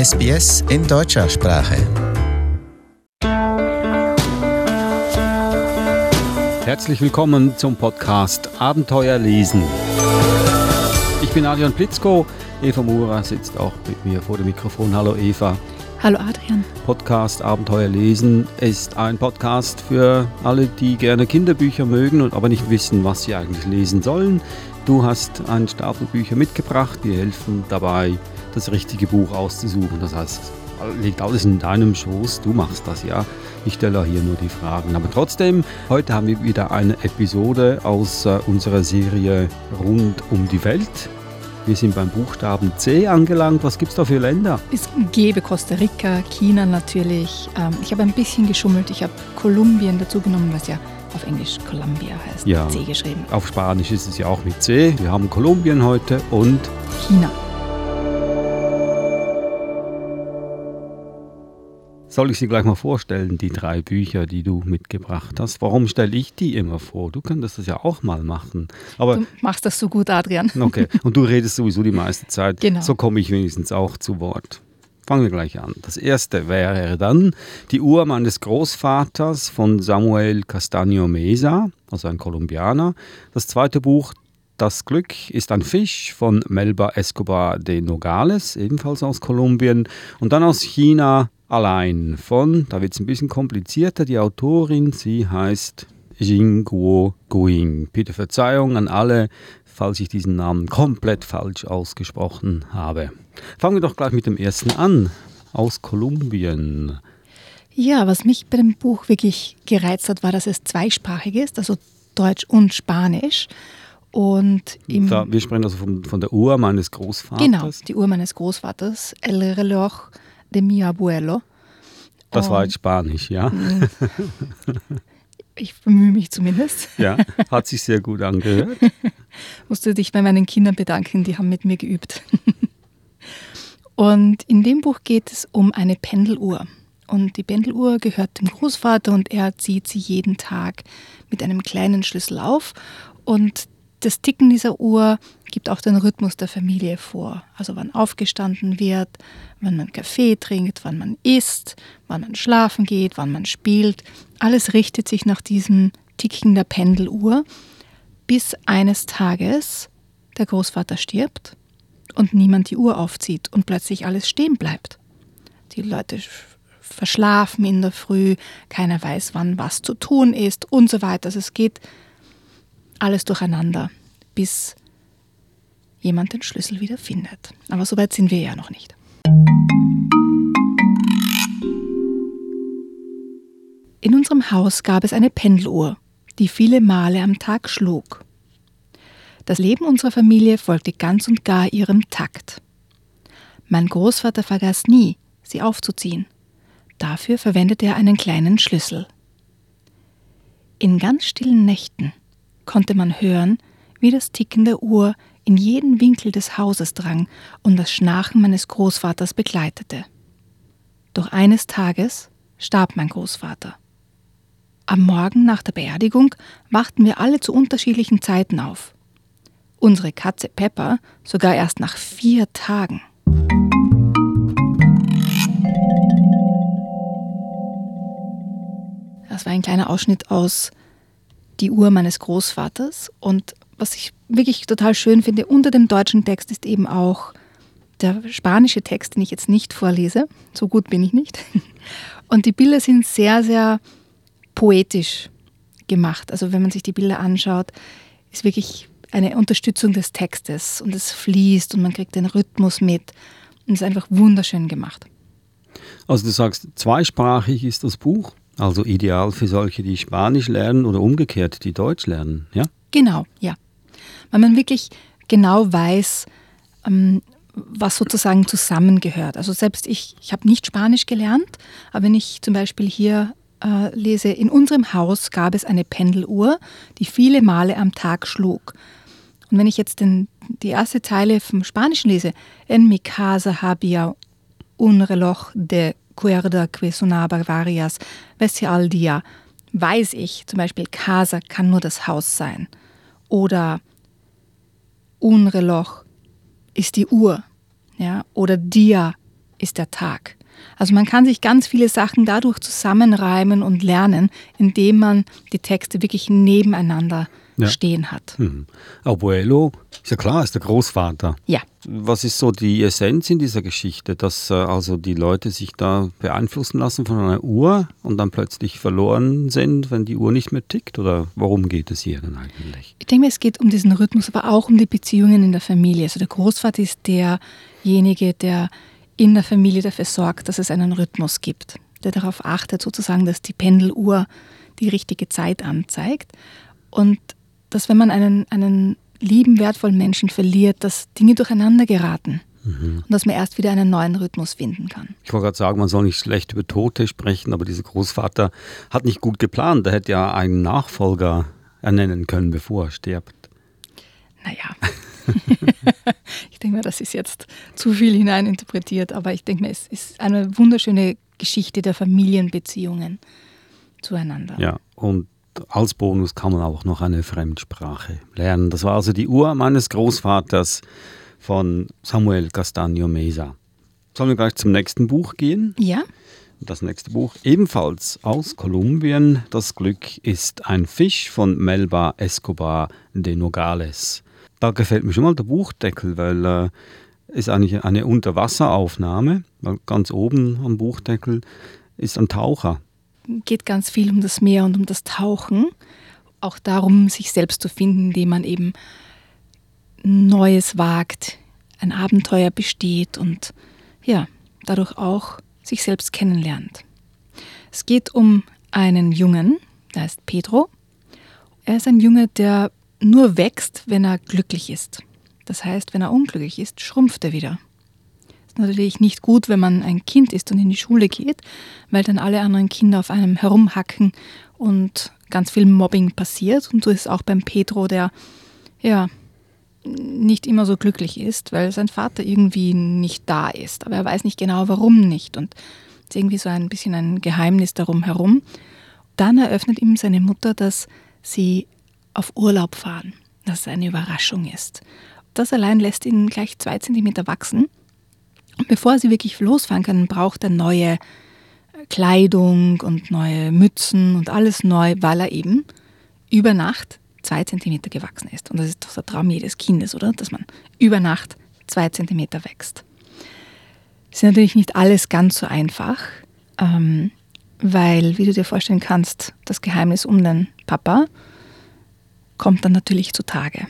SBS in deutscher Sprache. Herzlich willkommen zum Podcast Abenteuer lesen. Ich bin Adrian Plitzko. Eva Mura sitzt auch mit mir vor dem Mikrofon. Hallo Eva. Hallo Adrian. Podcast Abenteuer lesen ist ein Podcast für alle, die gerne Kinderbücher mögen und aber nicht wissen, was sie eigentlich lesen sollen. Du hast einen Stapel Bücher mitgebracht. Wir helfen dabei, das richtige Buch auszusuchen. Das heißt, liegt alles in deinem Schoß. Du machst das ja. Ich stelle hier nur die Fragen. Aber trotzdem, heute haben wir wieder eine Episode aus äh, unserer Serie Rund um die Welt. Wir sind beim Buchstaben C angelangt. Was gibt es da für Länder? Es gäbe Costa Rica, China natürlich. Ähm, ich habe ein bisschen geschummelt. Ich habe Kolumbien dazu genommen, was ja auf Englisch Columbia heißt. Ja. C geschrieben. Auf Spanisch ist es ja auch mit C. Wir haben Kolumbien heute und China. Soll ich sie gleich mal vorstellen, die drei Bücher, die du mitgebracht hast? Warum stelle ich die immer vor? Du könntest das ja auch mal machen. Aber Du machst das so gut, Adrian. okay, und du redest sowieso die meiste Zeit. Genau. So komme ich wenigstens auch zu Wort. Fangen wir gleich an. Das erste wäre dann Die Uhr meines Großvaters von Samuel Castaño Mesa, also ein Kolumbianer. Das zweite Buch Das Glück ist ein Fisch von Melba Escobar de Nogales, ebenfalls aus Kolumbien. Und dann aus China Allein von, da wird es ein bisschen komplizierter, die Autorin, sie heißt Jingguo Guing. Bitte Verzeihung an alle, falls ich diesen Namen komplett falsch ausgesprochen habe. Fangen wir doch gleich mit dem ersten an. Aus Kolumbien. Ja, was mich bei dem Buch wirklich gereizt hat, war, dass es zweisprachig ist, also Deutsch und Spanisch. Und Da, wir sprechen also von, von der Uhr meines Großvaters. genau, die Uhr meines Großvaters, El Reloj de mi abuelo. Das war jetzt Spanisch, ja. Ich bemühe mich zumindest. Ja, hat sich sehr gut angehört. Musste dich bei meinen Kindern bedanken, die haben mit mir geübt. Und in dem Buch geht es um eine Pendeluhr. Und die Pendeluhr gehört dem Großvater und er zieht sie jeden Tag mit einem kleinen Schlüssel auf. Und das Ticken dieser Uhr gibt auch den Rhythmus der Familie vor. Also wann aufgestanden wird, wann man Kaffee trinkt, wann man isst, wann man schlafen geht, wann man spielt. Alles richtet sich nach diesem Ticken der Pendeluhr, bis eines Tages der Großvater stirbt und niemand die Uhr aufzieht und plötzlich alles stehen bleibt. Die Leute sch- verschlafen in der Früh, keiner weiß, wann was zu tun ist und so weiter. Also es geht alles durcheinander, bis jemand den Schlüssel wieder findet. Aber so weit sind wir ja noch nicht. In unserem Haus gab es eine Pendeluhr, die viele Male am Tag schlug. Das Leben unserer Familie folgte ganz und gar ihrem Takt. Mein Großvater vergaß nie, sie aufzuziehen. Dafür verwendete er einen kleinen Schlüssel. In ganz stillen Nächten konnte man hören, wie das Ticken der Uhr in jeden Winkel des Hauses drang und das Schnarchen meines Großvaters begleitete. Doch eines Tages starb mein Großvater. Am Morgen nach der Beerdigung wachten wir alle zu unterschiedlichen Zeiten auf. Unsere Katze Pepper sogar erst nach vier Tagen. Das war ein kleiner Ausschnitt aus Die Uhr meines Großvaters. Und was ich wirklich total schön finde, unter dem deutschen Text ist eben auch der spanische Text, den ich jetzt nicht vorlese. So gut bin ich nicht. Und die Bilder sind sehr, sehr poetisch gemacht. Also wenn man sich die Bilder anschaut, ist wirklich eine Unterstützung des Textes und es fließt und man kriegt den Rhythmus mit und es ist einfach wunderschön gemacht. Also du sagst, zweisprachig ist das Buch, also ideal für solche, die Spanisch lernen oder umgekehrt, die Deutsch lernen, ja? Genau, ja. Weil man wirklich genau weiß, ähm, was sozusagen zusammengehört. Also selbst ich, ich habe nicht Spanisch gelernt, aber wenn ich zum Beispiel hier äh, lese, in unserem Haus gab es eine Pendeluhr, die viele Male am Tag schlug. Und wenn ich jetzt den, die erste Zeile vom Spanischen lese, en mi casa había un reloj de cuerda que sonaba varias veces al día, weiß ich zum Beispiel, casa kann nur das Haus sein. Oder un reloj ist die Uhr. Ja? Oder dia ist der Tag. Also man kann sich ganz viele Sachen dadurch zusammenreimen und lernen, indem man die Texte wirklich nebeneinander ja. stehen hat. Hm. Abuelo, ist ja klar, ist der Großvater. Ja. Was ist so die Essenz in dieser Geschichte, dass äh, also die Leute sich da beeinflussen lassen von einer Uhr und dann plötzlich verloren sind, wenn die Uhr nicht mehr tickt? Oder worum geht es hier denn eigentlich? Ich denke, es geht um diesen Rhythmus, aber auch um die Beziehungen in der Familie. Also der Großvater ist derjenige, der in der Familie dafür sorgt, dass es einen Rhythmus gibt, der darauf achtet, sozusagen, dass die Pendeluhr die richtige Zeit anzeigt. Und dass wenn man einen, einen lieben, wertvollen Menschen verliert, dass Dinge durcheinander geraten. Mhm. Und dass man erst wieder einen neuen Rhythmus finden kann. Ich wollte gerade sagen, man soll nicht schlecht über Tote sprechen, aber dieser Großvater hat nicht gut geplant. Er hätte ja einen Nachfolger ernennen können, bevor er stirbt. Naja. ich denke mir, das ist jetzt zu viel hineininterpretiert, aber ich denke mir, es ist eine wunderschöne Geschichte der Familienbeziehungen zueinander. Ja, und als Bonus kann man auch noch eine Fremdsprache lernen. Das war also die Uhr meines Großvaters von Samuel Castaño Mesa. Sollen wir gleich zum nächsten Buch gehen? Ja. Das nächste Buch ebenfalls aus Kolumbien. Das Glück ist ein Fisch von Melba Escobar de Nogales. Da gefällt mir schon mal der Buchdeckel, weil äh, ist eigentlich eine Unterwasseraufnahme. Ganz oben am Buchdeckel ist ein Taucher geht ganz viel um das Meer und um das Tauchen. Auch darum, sich selbst zu finden, indem man eben Neues wagt, ein Abenteuer besteht und ja, dadurch auch sich selbst kennenlernt. Es geht um einen Jungen, der heißt Pedro. Er ist ein Junge, der nur wächst, wenn er glücklich ist. Das heißt, wenn er unglücklich ist, schrumpft er wieder natürlich nicht gut, wenn man ein Kind ist und in die Schule geht, weil dann alle anderen Kinder auf einem herumhacken und ganz viel Mobbing passiert. Und so ist es auch beim Pedro, der ja nicht immer so glücklich ist, weil sein Vater irgendwie nicht da ist. Aber er weiß nicht genau, warum nicht. Und es ist irgendwie so ein bisschen ein Geheimnis darum herum. Dann eröffnet ihm seine Mutter, dass sie auf Urlaub fahren, dass es eine Überraschung ist. Das allein lässt ihn gleich zwei Zentimeter wachsen. Und bevor sie wirklich losfahren können, braucht er neue Kleidung und neue Mützen und alles neu, weil er eben über Nacht zwei Zentimeter gewachsen ist. Und das ist doch der Traum jedes Kindes, oder? Dass man über Nacht zwei Zentimeter wächst. Das ist natürlich nicht alles ganz so einfach, ähm, weil, wie du dir vorstellen kannst, das Geheimnis um den Papa kommt dann natürlich zutage.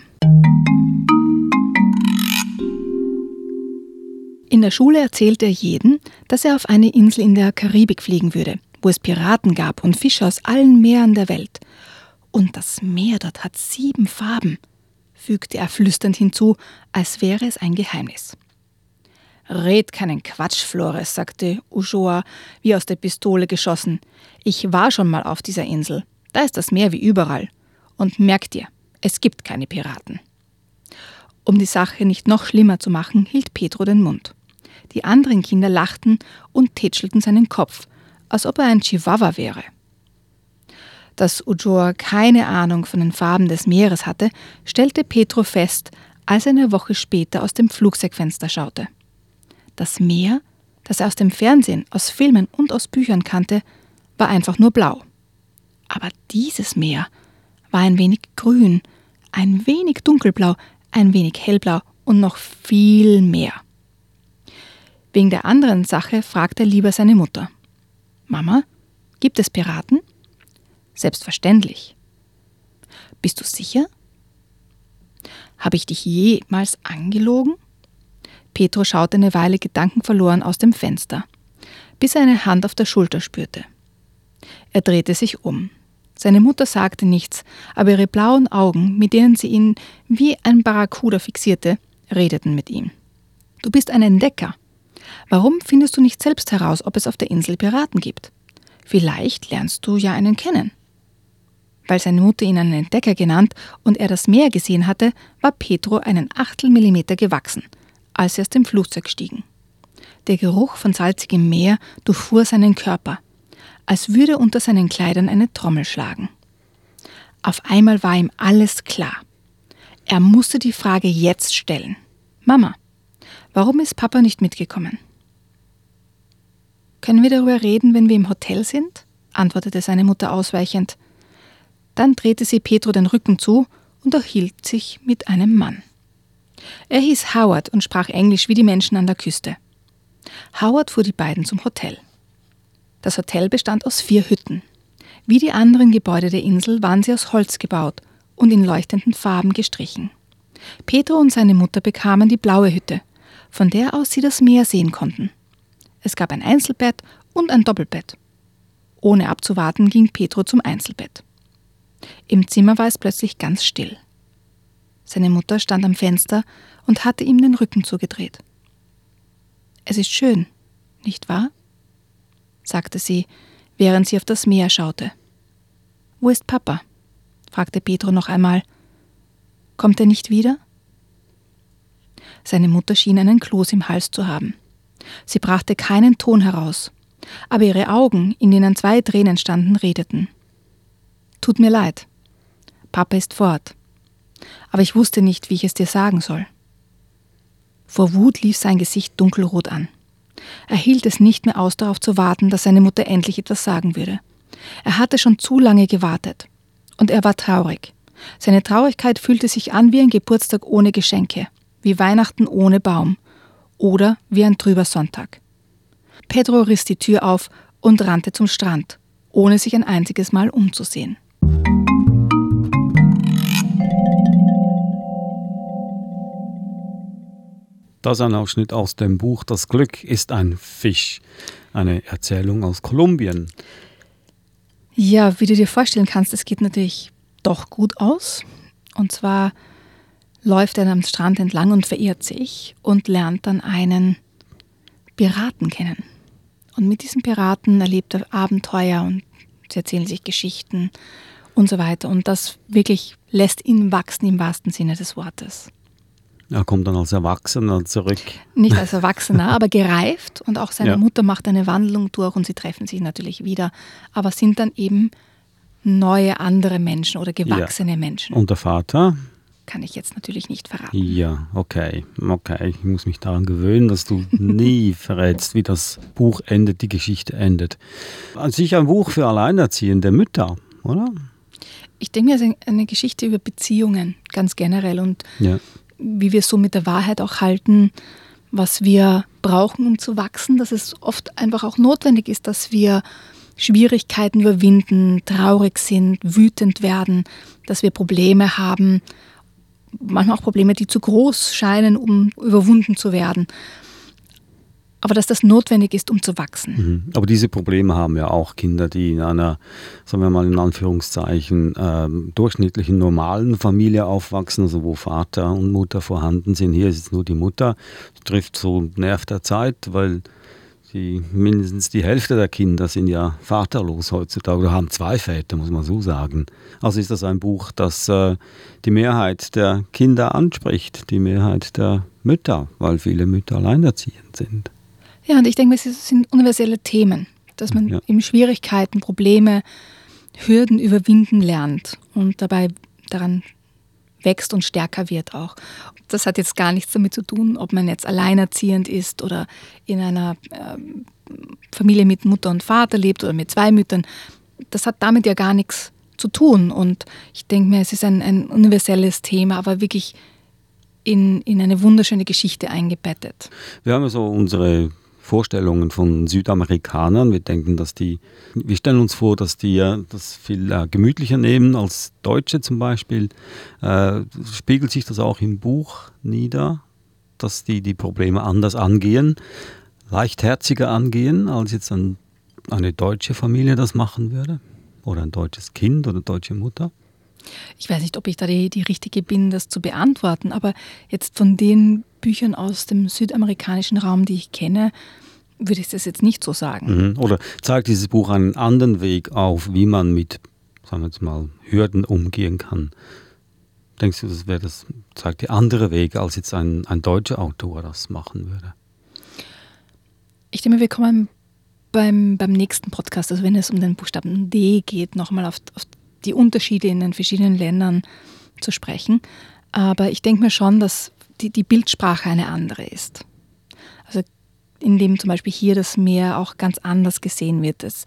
In der Schule erzählte er jedem, dass er auf eine Insel in der Karibik fliegen würde, wo es Piraten gab und Fische aus allen Meeren der Welt. Und das Meer dort hat sieben Farben, fügte er flüsternd hinzu, als wäre es ein Geheimnis. Red keinen Quatsch, Flores, sagte Ujoa, wie aus der Pistole geschossen. Ich war schon mal auf dieser Insel. Da ist das Meer wie überall. Und merk dir, es gibt keine Piraten. Um die Sache nicht noch schlimmer zu machen, hielt Pedro den Mund. Die anderen Kinder lachten und tätschelten seinen Kopf, als ob er ein Chihuahua wäre. Dass Ujoa keine Ahnung von den Farben des Meeres hatte, stellte Petro fest, als er eine Woche später aus dem Flugzeugfenster schaute. Das Meer, das er aus dem Fernsehen, aus Filmen und aus Büchern kannte, war einfach nur blau. Aber dieses Meer war ein wenig grün, ein wenig dunkelblau, ein wenig hellblau und noch viel mehr. Wegen der anderen Sache fragt er lieber seine Mutter. Mama, gibt es Piraten? Selbstverständlich. Bist du sicher? Habe ich dich jemals angelogen? Petro schaute eine Weile gedankenverloren aus dem Fenster, bis er eine Hand auf der Schulter spürte. Er drehte sich um. Seine Mutter sagte nichts, aber ihre blauen Augen, mit denen sie ihn wie ein Barracuda fixierte, redeten mit ihm. Du bist ein Entdecker, Warum findest du nicht selbst heraus, ob es auf der Insel Piraten gibt? Vielleicht lernst du ja einen kennen. Weil seine Mutter ihn einen Entdecker genannt und er das Meer gesehen hatte, war Petro einen Achtelmillimeter gewachsen, als sie aus dem Flugzeug stiegen. Der Geruch von salzigem Meer durchfuhr seinen Körper, als würde unter seinen Kleidern eine Trommel schlagen. Auf einmal war ihm alles klar. Er musste die Frage jetzt stellen. Mama, Warum ist Papa nicht mitgekommen? Können wir darüber reden, wenn wir im Hotel sind? antwortete seine Mutter ausweichend. Dann drehte sie Petro den Rücken zu und erhielt sich mit einem Mann. Er hieß Howard und sprach Englisch wie die Menschen an der Küste. Howard fuhr die beiden zum Hotel. Das Hotel bestand aus vier Hütten. Wie die anderen Gebäude der Insel waren sie aus Holz gebaut und in leuchtenden Farben gestrichen. Petro und seine Mutter bekamen die blaue Hütte, von der aus sie das Meer sehen konnten. Es gab ein Einzelbett und ein Doppelbett. Ohne abzuwarten ging Petro zum Einzelbett. Im Zimmer war es plötzlich ganz still. Seine Mutter stand am Fenster und hatte ihm den Rücken zugedreht. Es ist schön, nicht wahr? sagte sie, während sie auf das Meer schaute. Wo ist Papa? fragte Pedro noch einmal. Kommt er nicht wieder? Seine Mutter schien einen Kloß im Hals zu haben. Sie brachte keinen Ton heraus, aber ihre Augen, in denen zwei Tränen standen, redeten. Tut mir leid. Papa ist fort. Aber ich wusste nicht, wie ich es dir sagen soll. Vor Wut lief sein Gesicht dunkelrot an. Er hielt es nicht mehr aus, darauf zu warten, dass seine Mutter endlich etwas sagen würde. Er hatte schon zu lange gewartet. Und er war traurig. Seine Traurigkeit fühlte sich an wie ein Geburtstag ohne Geschenke, wie Weihnachten ohne Baum oder wie ein trüber Sonntag. Pedro riss die Tür auf und rannte zum Strand, ohne sich ein einziges Mal umzusehen. Das ist ein Ausschnitt aus dem Buch Das Glück ist ein Fisch, eine Erzählung aus Kolumbien. Ja, wie du dir vorstellen kannst, es geht natürlich doch gut aus. Und zwar läuft er am Strand entlang und verirrt sich und lernt dann einen Piraten kennen. Und mit diesem Piraten erlebt er Abenteuer und sie erzählen sich Geschichten und so weiter. Und das wirklich lässt ihn wachsen im wahrsten Sinne des Wortes. Er kommt dann als Erwachsener zurück. Nicht als Erwachsener, aber gereift. Und auch seine ja. Mutter macht eine Wandlung durch und sie treffen sich natürlich wieder. Aber sind dann eben neue, andere Menschen oder gewachsene ja. Menschen. Und der Vater? Kann ich jetzt natürlich nicht verraten. Ja, okay. Okay, ich muss mich daran gewöhnen, dass du nie verrätst, wie das Buch endet, die Geschichte endet. An sich ein Buch für alleinerziehende Mütter, oder? Ich denke, es ist eine Geschichte über Beziehungen, ganz generell. Und ja wie wir so mit der Wahrheit auch halten, was wir brauchen, um zu wachsen, dass es oft einfach auch notwendig ist, dass wir Schwierigkeiten überwinden, traurig sind, wütend werden, dass wir Probleme haben, manchmal auch Probleme, die zu groß scheinen, um überwunden zu werden aber dass das notwendig ist, um zu wachsen. Mhm. Aber diese Probleme haben ja auch Kinder, die in einer, sagen wir mal in Anführungszeichen, äh, durchschnittlichen normalen Familie aufwachsen, also wo Vater und Mutter vorhanden sind. Hier ist es nur die Mutter. Das trifft so Nerv der Zeit, weil die, mindestens die Hälfte der Kinder sind ja vaterlos heutzutage oder haben zwei Väter, muss man so sagen. Also ist das ein Buch, das äh, die Mehrheit der Kinder anspricht, die Mehrheit der Mütter, weil viele Mütter alleinerziehend sind. Ja, und ich denke, es sind universelle Themen, dass man ja. eben Schwierigkeiten, Probleme, Hürden überwinden lernt und dabei daran wächst und stärker wird auch. Das hat jetzt gar nichts damit zu tun, ob man jetzt alleinerziehend ist oder in einer äh, Familie mit Mutter und Vater lebt oder mit zwei Müttern. Das hat damit ja gar nichts zu tun. Und ich denke mir, es ist ein, ein universelles Thema, aber wirklich in, in eine wunderschöne Geschichte eingebettet. Wir haben so unsere Vorstellungen von Südamerikanern. Wir denken, dass die, wir stellen uns vor, dass die das viel äh, gemütlicher nehmen als Deutsche zum Beispiel. Äh, spiegelt sich das auch im Buch nieder, dass die die Probleme anders angehen, leichtherziger angehen, als jetzt ein, eine deutsche Familie das machen würde? Oder ein deutsches Kind oder deutsche Mutter? Ich weiß nicht, ob ich da die, die Richtige bin, das zu beantworten, aber jetzt von den Büchern aus dem südamerikanischen Raum, die ich kenne, würde ich das jetzt nicht so sagen. Mhm. Oder zeigt dieses Buch einen anderen Weg auf, wie man mit, sagen wir jetzt mal, Hürden umgehen kann? Denkst du, das wäre das, zeigt die andere Weg, als jetzt ein, ein deutscher Autor das machen würde? Ich denke, wir kommen beim, beim nächsten Podcast, also wenn es um den Buchstaben D geht, nochmal auf, auf die Unterschiede in den verschiedenen Ländern zu sprechen. Aber ich denke mir schon, dass die, die Bildsprache eine andere ist. Also in dem zum Beispiel hier das Meer auch ganz anders gesehen wird. Es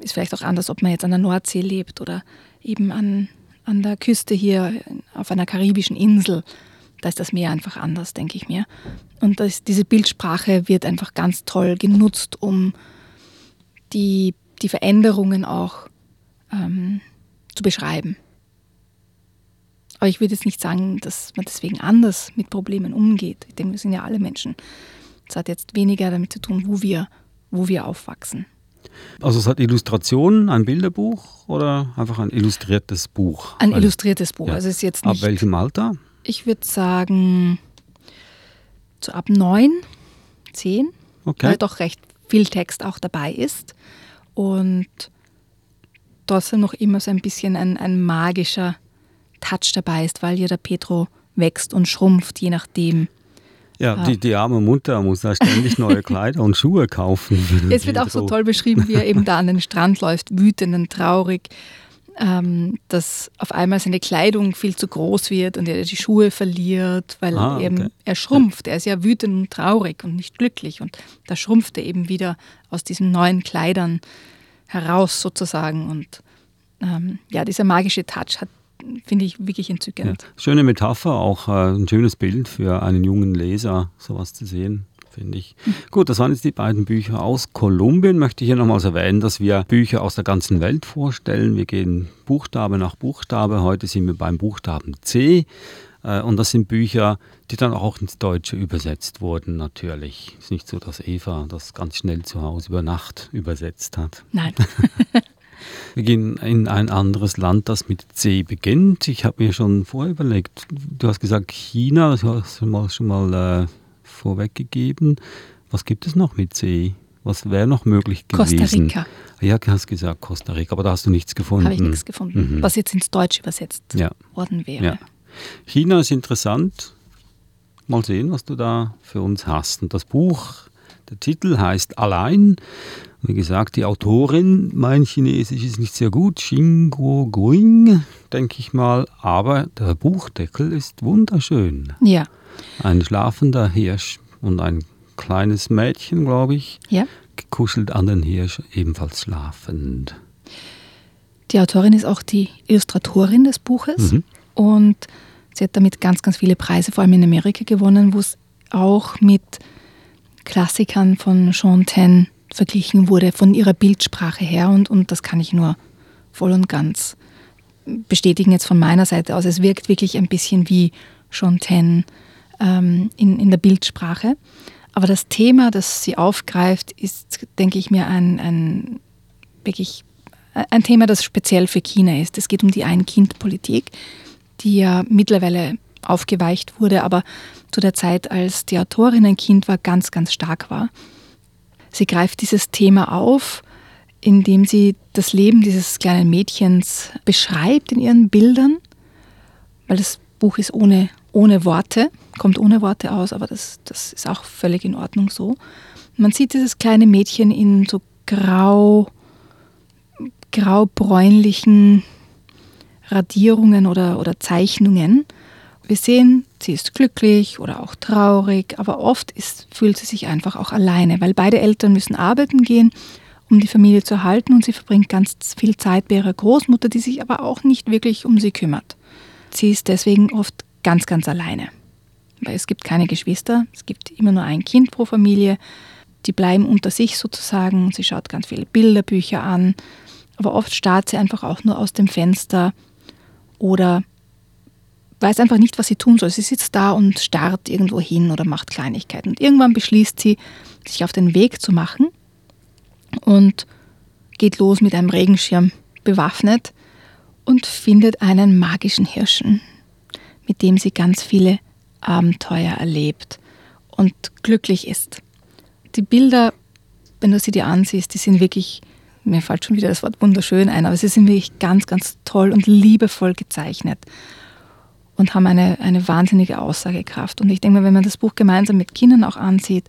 ist vielleicht auch anders, ob man jetzt an der Nordsee lebt oder eben an, an der Küste hier auf einer karibischen Insel. Da ist das Meer einfach anders, denke ich mir. Und das, diese Bildsprache wird einfach ganz toll genutzt, um die, die Veränderungen auch ähm, zu beschreiben. Aber ich würde jetzt nicht sagen, dass man deswegen anders mit Problemen umgeht. Ich denke, wir sind ja alle Menschen. Es hat jetzt weniger damit zu tun, wo wir, wo wir aufwachsen. Also es hat Illustrationen, ein Bilderbuch oder einfach ein illustriertes Buch? Ein illustriertes Buch. Ja. Also ist jetzt nicht, Ab welchem Alter? Ich würde sagen, so ab neun, zehn, Okay. weil doch recht viel Text auch dabei ist. Und trotzdem noch immer so ein bisschen ein, ein magischer Touch dabei ist, weil ja der Petro wächst und schrumpft, je nachdem. Ja, Ah. die, die arme Mutter muss da ständig neue Kleider und Schuhe kaufen. Es wird auch so toll beschrieben, wie er eben da an den Strand läuft, wütend und traurig, ähm, dass auf einmal seine Kleidung viel zu groß wird und er die Schuhe verliert, weil Ah, eben okay. er schrumpft. Er ist ja wütend und traurig und nicht glücklich und da schrumpft er eben wieder aus diesen neuen Kleidern heraus sozusagen. Und ähm, ja, dieser magische Touch hat, finde ich, wirklich Ja. entzückend. Schöne Metapher, auch äh, ein schönes Bild für einen jungen Leser, sowas zu sehen, finde ich. Gut, das waren jetzt die beiden Bücher aus Kolumbien. Möchte ich hier nochmals erwähnen, dass wir Bücher aus der ganzen Welt vorstellen. Wir gehen Buchstabe nach Buchstabe. Heute sind wir beim Buchstaben C. Äh, Und das sind Bücher, die dann auch ins Deutsche übersetzt wurden, natürlich. Es ist nicht so, dass Eva das ganz schnell zu Hause über Nacht übersetzt hat. Nein, Wir gehen in ein anderes Land, das mit C beginnt. Ich habe mir schon vorher überlegt, du hast gesagt China, das hast du schon mal äh, vorweggegeben. Was gibt es noch mit C? Was wäre noch möglich gewesen? Costa Rica Ja, du hast gesagt Costa Rica, aber da hast du nichts gefunden. habe ich nichts gefunden, Mhm. was jetzt ins Deutsche übersetzt Ja, worden wäre. ja. China ist interessant. Mal sehen, was du da für uns hast. Und das Buch, der Titel heißt Allein. Wie gesagt, die Autorin, mein Chinesisch ist nicht sehr gut, Xinguo Guing, denke ich mal. Aber der Buchdeckel ist wunderschön. ja. Ein schlafender Hirsch und ein kleines Mädchen, glaube ich, ja. gekuschelt an den Hirsch, ebenfalls schlafend. Die Autorin ist auch die Illustratorin des Buches Mhm. und sie hat damit ganz, ganz viele Preise, vor allem in Amerika gewonnen, wo es auch mit Klassikern von Jean Ten verglichen wurde, von ihrer Bildsprache her und, und das kann ich nur voll und ganz bestätigen jetzt von meiner Seite aus. Es wirkt wirklich ein bisschen wie Ten ähm, in, in der Bildsprache. Aber das Thema, das sie aufgreift, ist, denke ich mir, ein, ein wirklich ein Thema, das speziell für China ist. Es geht um die Ein-Kind-Politik, die ja mittlerweile aufgeweicht wurde, aber zu der Zeit, als die Autorin ein Kind war, ganz, ganz stark war. Sie greift dieses Thema auf, indem sie das Leben dieses kleinen Mädchens beschreibt in ihren Bildern, weil das Buch ist ohne, ohne Worte, kommt ohne Worte aus, aber das, das ist auch völlig in Ordnung so. Man sieht dieses kleine Mädchen in so grau, graubräunlichen Radierungen oder, oder Zeichnungen. Wir sehen, sie ist glücklich oder auch traurig, aber oft ist, fühlt sie sich einfach auch alleine, weil beide Eltern müssen arbeiten gehen, um die Familie zu erhalten und sie verbringt ganz viel Zeit bei ihrer Großmutter, die sich aber auch nicht wirklich um sie kümmert. Sie ist deswegen oft ganz, ganz alleine, weil es gibt keine Geschwister, es gibt immer nur ein Kind pro Familie, die bleiben unter sich sozusagen, sie schaut ganz viele Bilderbücher an, aber oft starrt sie einfach auch nur aus dem Fenster oder weiß einfach nicht, was sie tun soll. Sie sitzt da und starrt irgendwo hin oder macht Kleinigkeiten. Und irgendwann beschließt sie, sich auf den Weg zu machen und geht los mit einem Regenschirm bewaffnet und findet einen magischen Hirschen, mit dem sie ganz viele Abenteuer erlebt und glücklich ist. Die Bilder, wenn du sie dir ansiehst, die sind wirklich, mir fällt schon wieder das Wort wunderschön ein, aber sie sind wirklich ganz, ganz toll und liebevoll gezeichnet und haben eine, eine wahnsinnige Aussagekraft. Und ich denke mal, wenn man das Buch gemeinsam mit Kindern auch ansieht,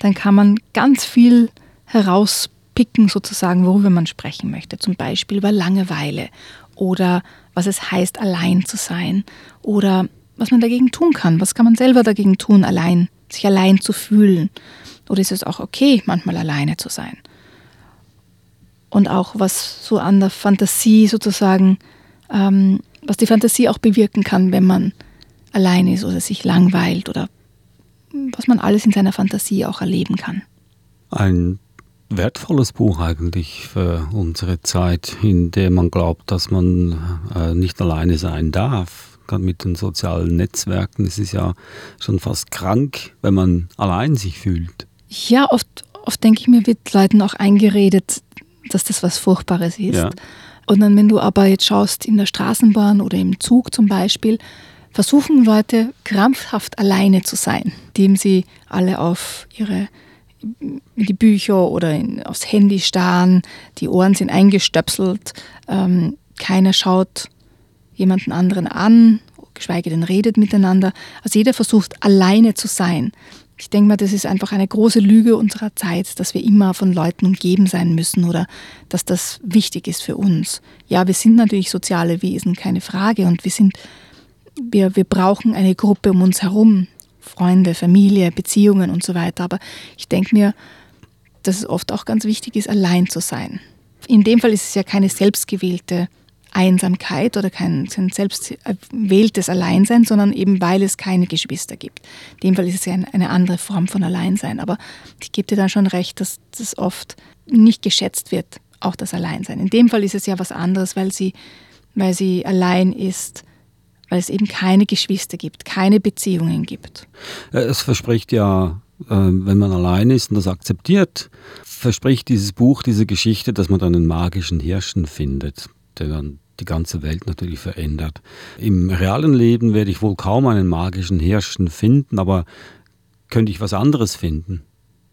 dann kann man ganz viel herauspicken, sozusagen, worüber man sprechen möchte. Zum Beispiel über Langeweile oder was es heißt, allein zu sein oder was man dagegen tun kann. Was kann man selber dagegen tun, allein, sich allein zu fühlen? Oder ist es auch okay, manchmal alleine zu sein? Und auch was so an der Fantasie sozusagen, ähm, was die Fantasie auch bewirken kann, wenn man allein ist oder sich langweilt oder was man alles in seiner Fantasie auch erleben kann. Ein wertvolles Buch eigentlich für unsere Zeit, in der man glaubt, dass man äh, nicht alleine sein darf. Gerade mit den sozialen Netzwerken ist es ja schon fast krank, wenn man allein sich fühlt. Ja, oft, oft denke ich mir, wird Leuten auch eingeredet, dass das was Furchtbares ist. Ja. Und dann, wenn du aber jetzt schaust in der Straßenbahn oder im Zug zum Beispiel, versuchen Leute krampfhaft alleine zu sein, indem sie alle auf ihre die Bücher oder in, aufs Handy starren, die Ohren sind eingestöpselt, ähm, keiner schaut jemanden anderen an, geschweige denn redet miteinander. Also jeder versucht alleine zu sein. Ich denke mal, das ist einfach eine große Lüge unserer Zeit, dass wir immer von Leuten umgeben sein müssen oder dass das wichtig ist für uns. Ja, wir sind natürlich soziale Wesen, keine Frage, und wir sind, wir, wir brauchen eine Gruppe um uns herum, Freunde, Familie, Beziehungen und so weiter. Aber ich denke mir, dass es oft auch ganz wichtig ist, allein zu sein. In dem Fall ist es ja keine selbstgewählte Einsamkeit oder kein, kein selbst erwähltes Alleinsein, sondern eben weil es keine Geschwister gibt. In dem Fall ist es ja eine andere Form von Alleinsein. Aber ich gebe dir dann schon recht, dass das oft nicht geschätzt wird, auch das Alleinsein. In dem Fall ist es ja was anderes, weil sie, weil sie allein ist weil es eben keine Geschwister gibt, keine Beziehungen gibt. Es verspricht ja, äh, wenn man allein ist und das akzeptiert, verspricht dieses Buch, diese Geschichte, dass man dann einen magischen Hirschen findet, der dann die ganze Welt natürlich verändert. Im realen Leben werde ich wohl kaum einen magischen Hirschen finden, aber könnte ich was anderes finden?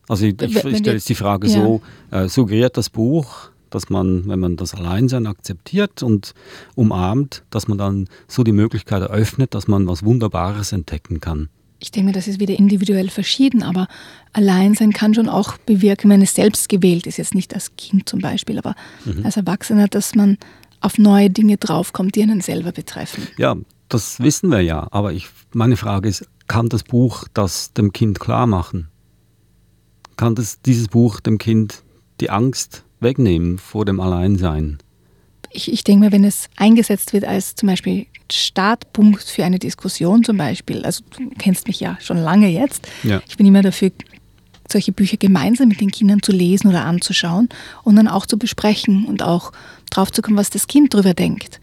Also ich, ich, ich stelle jetzt die Frage ja. so, äh, suggeriert das Buch, dass man, wenn man das Alleinsein akzeptiert und umarmt, dass man dann so die Möglichkeit eröffnet, dass man was Wunderbares entdecken kann. Ich denke, das ist wieder individuell verschieden, aber Alleinsein kann schon auch bewirken, wenn es selbst gewählt ist, jetzt nicht als Kind zum Beispiel, aber mhm. als Erwachsener, dass man auf neue Dinge draufkommt, die einen selber betreffen. Ja, das wissen wir ja, aber ich, meine Frage ist, kann das Buch das dem Kind klar machen? Kann das, dieses Buch dem Kind die Angst wegnehmen vor dem Alleinsein? Ich, ich denke mal, wenn es eingesetzt wird als zum Beispiel Startpunkt für eine Diskussion zum Beispiel, also du kennst mich ja schon lange jetzt, ja. ich bin immer dafür, solche Bücher gemeinsam mit den Kindern zu lesen oder anzuschauen und dann auch zu besprechen und auch drauf zu kommen, was das Kind darüber denkt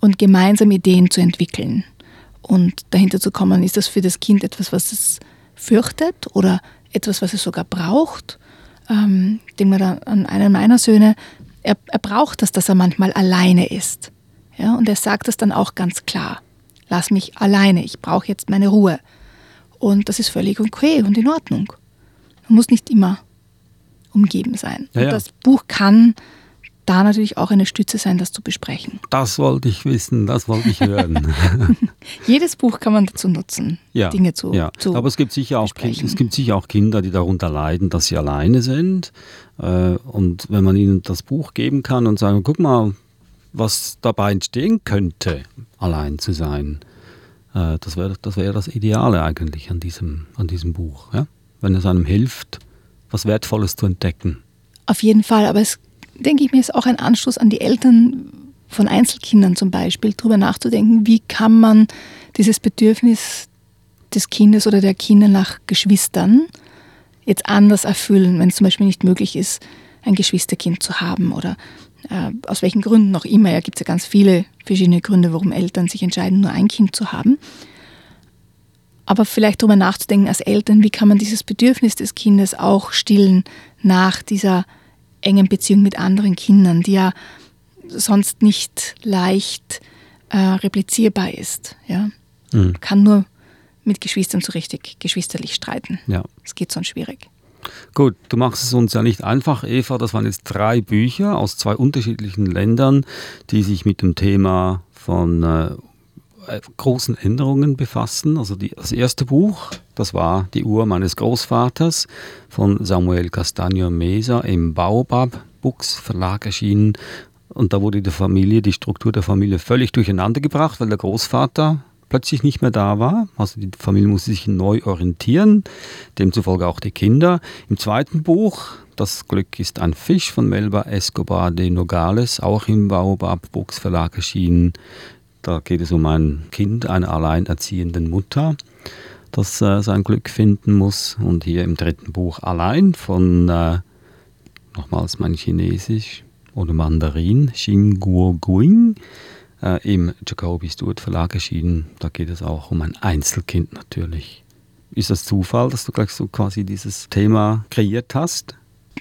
und gemeinsam Ideen zu entwickeln und dahinter zu kommen, ist das für das Kind etwas, was es fürchtet oder etwas, was es sogar braucht ähm, ich denke mal an einen meiner Söhne, er, er braucht das, dass er manchmal alleine ist. Ja, und er sagt das dann auch ganz klar. Lass mich alleine, ich brauche jetzt meine Ruhe. Und das ist völlig okay und in Ordnung. Muss nicht immer umgeben sein. Ja, ja. Das Buch kann da natürlich auch eine Stütze sein, das zu besprechen. Das wollte ich wissen, das wollte ich hören. Jedes Buch kann man dazu nutzen, ja, Dinge zu, ja. zu Aber es gibt, sicher auch kind, es gibt sicher auch Kinder, die darunter leiden, dass sie alleine sind. Äh, und wenn man ihnen das Buch geben kann und sagen, guck mal, was dabei entstehen könnte, allein zu sein, äh, das wäre das, wär das Ideale eigentlich an diesem, an diesem Buch. Ja? Wenn es einem hilft, was Wertvolles zu entdecken. Auf jeden Fall, aber es denke ich mir, ist auch ein Anstoß an die Eltern von Einzelkindern zum Beispiel, darüber nachzudenken, wie kann man dieses Bedürfnis des Kindes oder der Kinder nach Geschwistern jetzt anders erfüllen, wenn es zum Beispiel nicht möglich ist, ein Geschwisterkind zu haben oder äh, aus welchen Gründen auch immer. Ja, gibt es ja ganz viele verschiedene Gründe, warum Eltern sich entscheiden, nur ein Kind zu haben. Aber vielleicht darüber nachzudenken als Eltern, wie kann man dieses Bedürfnis des Kindes auch stillen nach dieser engen Beziehung mit anderen Kindern, die ja sonst nicht leicht äh, replizierbar ist. Ja? Mhm. kann nur mit Geschwistern so richtig geschwisterlich streiten. Ja. Das geht sonst schwierig. Gut, du machst es uns ja nicht einfach, Eva. Das waren jetzt drei Bücher aus zwei unterschiedlichen Ländern, die sich mit dem Thema von äh, großen Änderungen befassen. Also die, das erste Buch, das war Die Uhr meines Großvaters von Samuel Castaño Mesa im Baobab Books Verlag erschienen. Und da wurde die Familie, die Struktur der Familie völlig durcheinander gebracht, weil der Großvater plötzlich nicht mehr da war. Also die Familie musste sich neu orientieren, demzufolge auch die Kinder. Im zweiten Buch, Das Glück ist ein Fisch von Melba Escobar de Nogales, auch im Baobab Books Verlag erschienen. Da geht es um ein Kind einer alleinerziehenden Mutter, das äh, sein Glück finden muss. Und hier im dritten Buch Allein von, äh, nochmals mein Chinesisch oder Mandarin, Xing Guo Guing äh, im Jacobi Stewart Verlag erschienen. Da geht es auch um ein Einzelkind natürlich. Ist das Zufall, dass du gleich so quasi dieses Thema kreiert hast?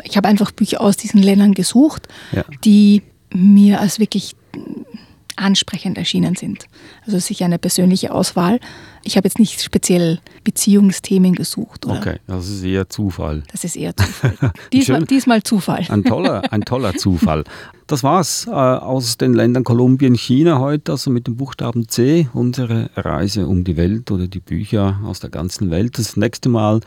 Ich habe einfach Bücher aus diesen Ländern gesucht, Ja. die mir als wirklich ansprechend erschienen sind. Also sicher eine persönliche Auswahl. Ich habe jetzt nicht speziell Beziehungsthemen gesucht. Oder? Okay, das ist eher Zufall. Das ist eher Zufall. diesmal, diesmal Zufall. Ein toller, ein toller Zufall. Das war's äh, aus den Ländern Kolumbien, China heute, also mit dem Buchstaben C, unsere Reise um die Welt oder die Bücher aus der ganzen Welt. Das nächste Mal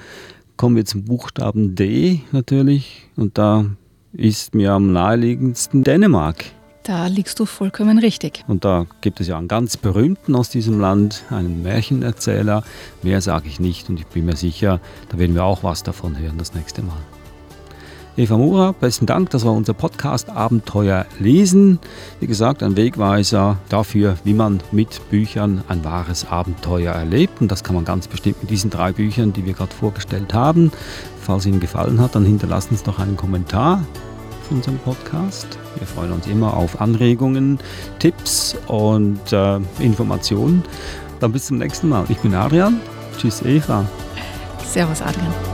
kommen wir zum Buchstaben D natürlich und da ist mir am naheliegendsten Dänemark. Da liegst du vollkommen richtig. Und da gibt es ja einen ganz berühmten aus diesem Land, einen Märchenerzähler. Mehr sage ich nicht und ich bin mir sicher, da werden wir auch was davon hören das nächste Mal. Eva Mura, besten Dank. Das war unser Podcast Abenteuer lesen. Wie gesagt, ein Wegweiser dafür, wie man mit Büchern ein wahres Abenteuer erlebt. Und das kann man ganz bestimmt mit diesen drei Büchern, die wir gerade vorgestellt haben. Falls Ihnen gefallen hat, dann hinterlassen Sie doch einen Kommentar für unseren Podcast. Wir freuen uns immer auf Anregungen, Tipps und äh, Informationen. Dann bis zum nächsten Mal. Ich bin Adrian. Tschüss, Eva. Servus, Adrian.